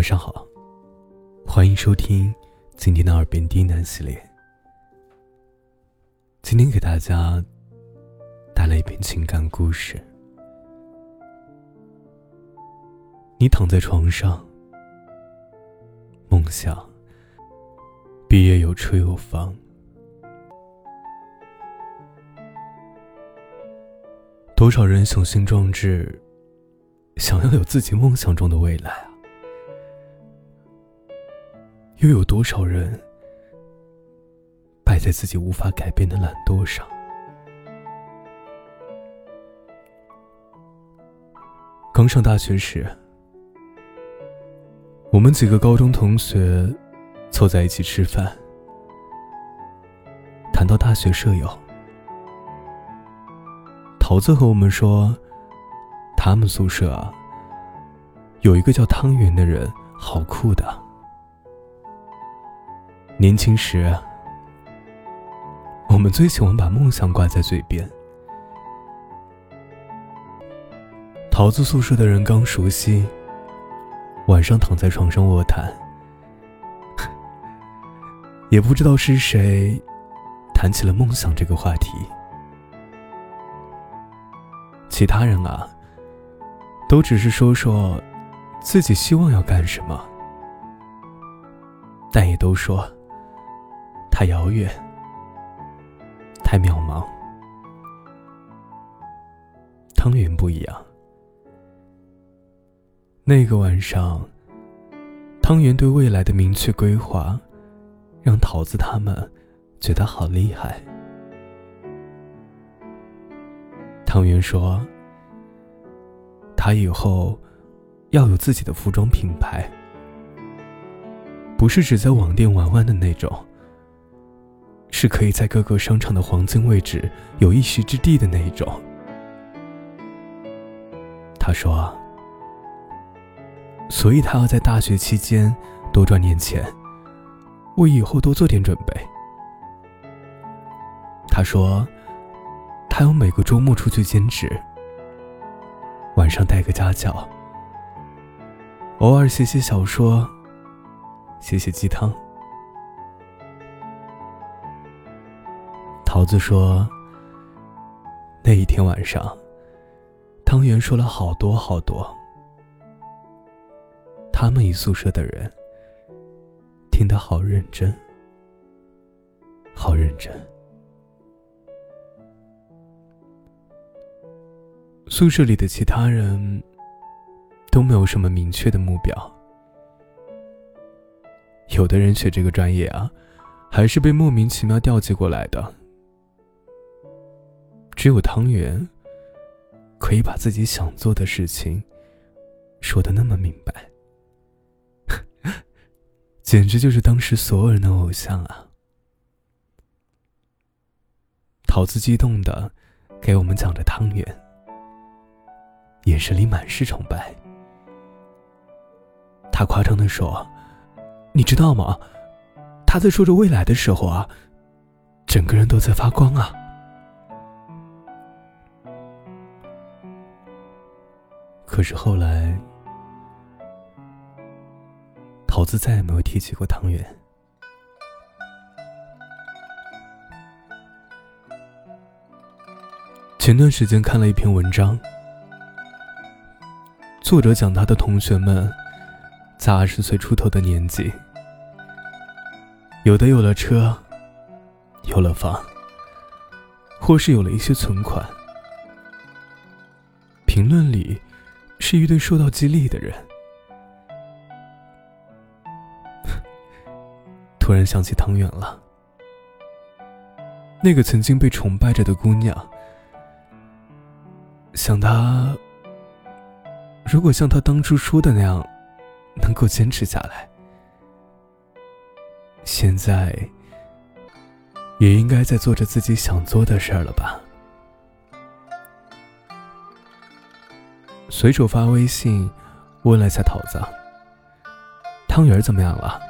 晚上好，欢迎收听今天的耳边低喃系列。今天给大家带来一篇情感故事。你躺在床上，梦想毕业有车有房，多少人雄心壮志，想要有自己梦想中的未来！又有多少人败在自己无法改变的懒惰上？刚上大学时，我们几个高中同学凑在一起吃饭，谈到大学舍友，桃子和我们说，他们宿舍啊，有一个叫汤圆的人，好酷的。年轻时，我们最喜欢把梦想挂在嘴边。桃子宿舍的人刚熟悉，晚上躺在床上卧谈，也不知道是谁谈起了梦想这个话题。其他人啊，都只是说说自己希望要干什么，但也都说。太遥远，太渺茫。汤圆不一样。那个晚上，汤圆对未来的明确规划，让桃子他们觉得好厉害。汤圆说：“他以后要有自己的服装品牌，不是只在网店玩玩的那种。”是可以在各个商场的黄金位置有一席之地的那一种。他说：“所以他要在大学期间多赚点钱，为以后多做点准备。”他说：“他要每个周末出去兼职，晚上带个家教，偶尔写写小说，写写鸡汤。”桃子说：“那一天晚上，汤圆说了好多好多。他们一宿舍的人听得好认真，好认真。宿舍里的其他人都没有什么明确的目标。有的人学这个专业啊，还是被莫名其妙调集过来的。”只有汤圆可以把自己想做的事情说的那么明白，简直就是当时所有人的偶像啊！桃子激动的给我们讲着汤圆，眼神里满是崇拜。他夸张的说：“你知道吗？他在说着未来的时候啊，整个人都在发光啊！”可是后来，桃子再也没有提起过汤圆。前段时间看了一篇文章，作者讲他的同学们在二十岁出头的年纪，有的有了车，有了房，或是有了一些存款。评论里。是一对受到激励的人。突然想起汤圆了，那个曾经被崇拜着的姑娘。想她，如果像她当初说的那样，能够坚持下来，现在也应该在做着自己想做的事儿了吧。随手发微信，问了下桃子：“汤圆怎么样了？”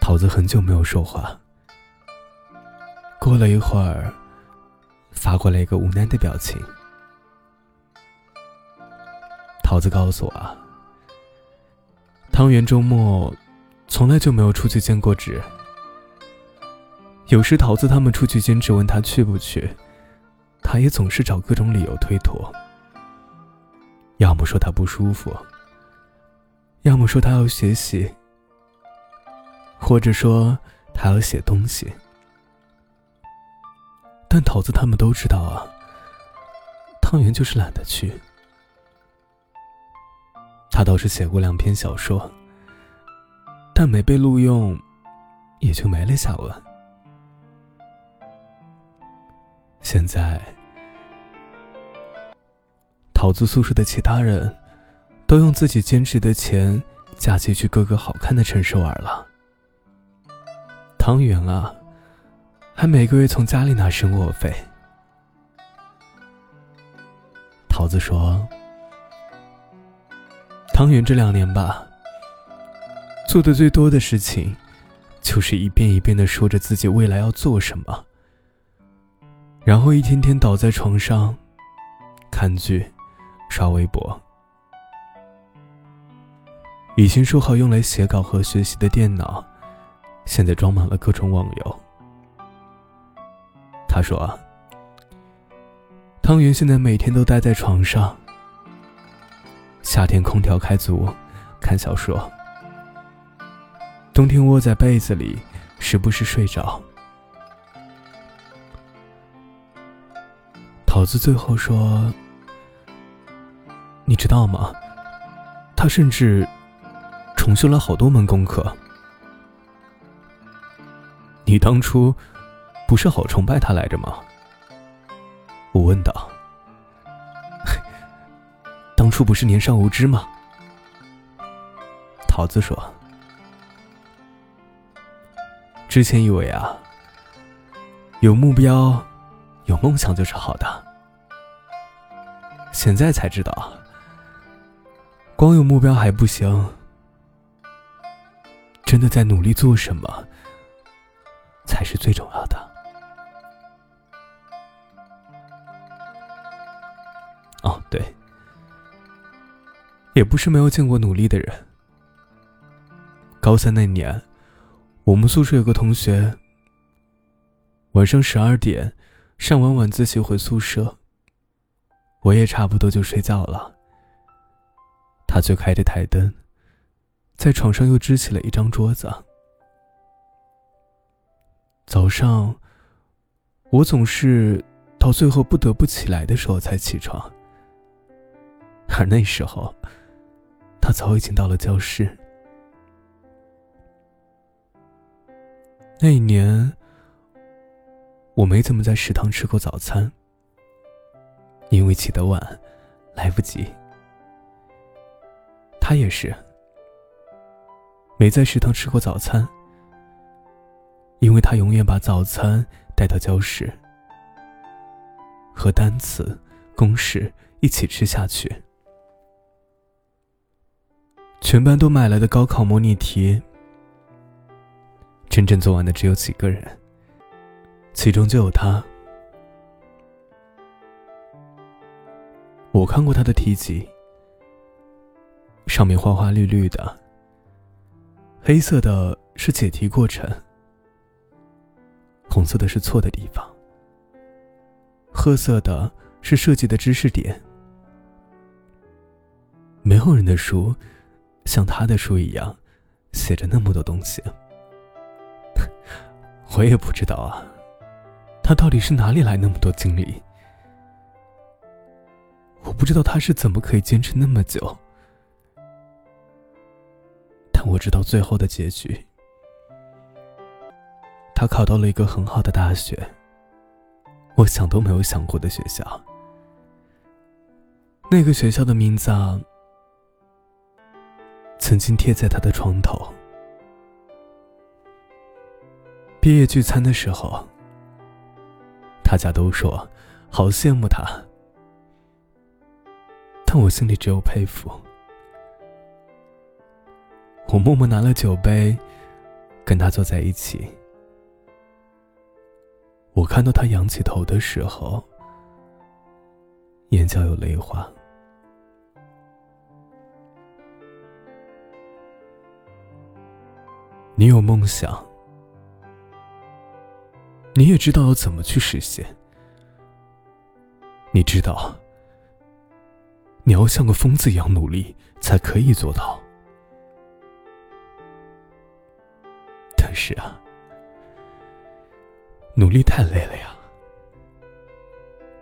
桃子很久没有说话，过了一会儿，发过来一个无奈的表情。桃子告诉我，啊汤圆周末从来就没有出去兼过职。有时桃子他们出去兼职，问他去不去，他也总是找各种理由推脱。要么说他不舒服，要么说他要学习，或者说他要写东西。但桃子他们都知道啊，汤圆就是懒得去。他倒是写过两篇小说，但没被录用，也就没了下文。现在，桃子宿舍的其他人，都用自己兼职的钱，假期去各个好看的城市玩了。汤圆啊，还每个月从家里拿生活费。桃子说。汤圆这两年吧，做的最多的事情，就是一遍一遍的说着自己未来要做什么，然后一天天倒在床上，看剧，刷微博。以前说好用来写稿和学习的电脑，现在装满了各种网游。他说：“汤圆现在每天都待在床上。”夏天空调开足，看小说；冬天窝在被子里，时不时睡着。桃子最后说：“知道吗？他甚至重修了好多门功课。你当初不是好崇拜他来着吗？”我问道。当初不是年少无知吗？桃子说：“之前以为啊，有目标、有梦想就是好的。现在才知道，光有目标还不行，真的在努力做什么才是最重要的。”哦，对。也不是没有见过努力的人。高三那年，我们宿舍有个同学，晚上十二点上完晚自习回宿舍，我也差不多就睡觉了。他却开着台灯，在床上又支起了一张桌子。早上，我总是到最后不得不起来的时候才起床，而那时候。他早已经到了教室。那一年，我没怎么在食堂吃过早餐，因为起得晚，来不及。他也是，没在食堂吃过早餐，因为他永远把早餐带到教室，和单词、公式一起吃下去。全班都买来的高考模拟题，真正做完的只有几个人，其中就有他。我看过他的题集，上面花花绿绿的，黑色的是解题过程，红色的是错的地方，褐色的是设计的知识点。没有人的书。像他的书一样，写着那么多东西，我也不知道啊，他到底是哪里来那么多精力？我不知道他是怎么可以坚持那么久，但我知道最后的结局，他考到了一个很好的大学，我想都没有想过的学校，那个学校的名字啊。曾经贴在他的床头。毕业聚餐的时候，大家都说好羡慕他，但我心里只有佩服。我默默拿了酒杯跟他坐在一起。我看到他仰起头的时候眼角有泪花。你有梦想你也知道要怎么去实现。你知道你要像个疯子一样努力才可以做到。是啊，努力太累了呀，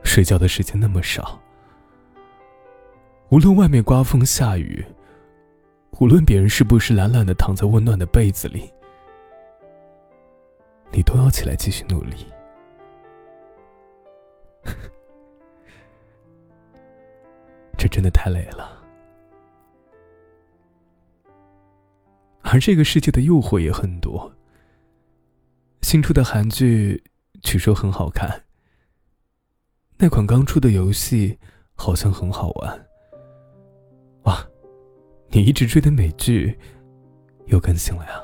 睡觉的时间那么少。无论外面刮风下雨，无论别人是不是懒懒的躺在温暖的被子里，你都要起来继续努力。这真的太累了，而这个世界的诱惑也很多。新出的韩剧据说很好看，那款刚出的游戏好像很好玩。哇，你一直追的美剧又更新了呀！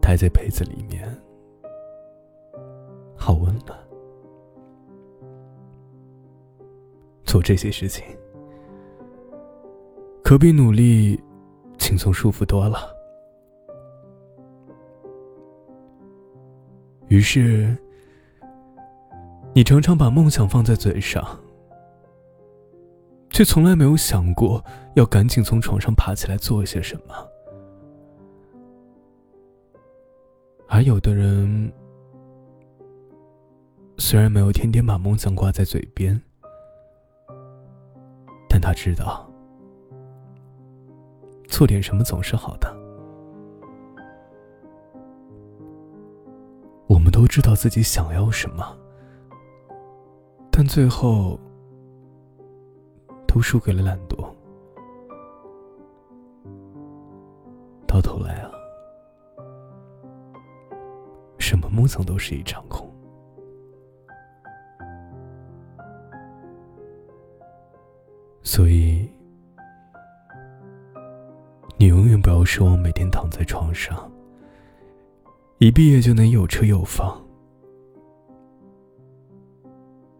待在被子里面，好温暖。做这些事情，可比努力轻松舒服多了。于是，你常常把梦想放在嘴上，却从来没有想过要赶紧从床上爬起来做些什么。而有的人，虽然没有天天把梦想挂在嘴边，但他知道，做点什么总是好的。我们都知道自己想要什么，但最后都输给了懒惰。到头来啊，什么梦想都是一场空。所以，你永远不要奢望每天躺在床上。一毕业就能有车有房，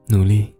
努力，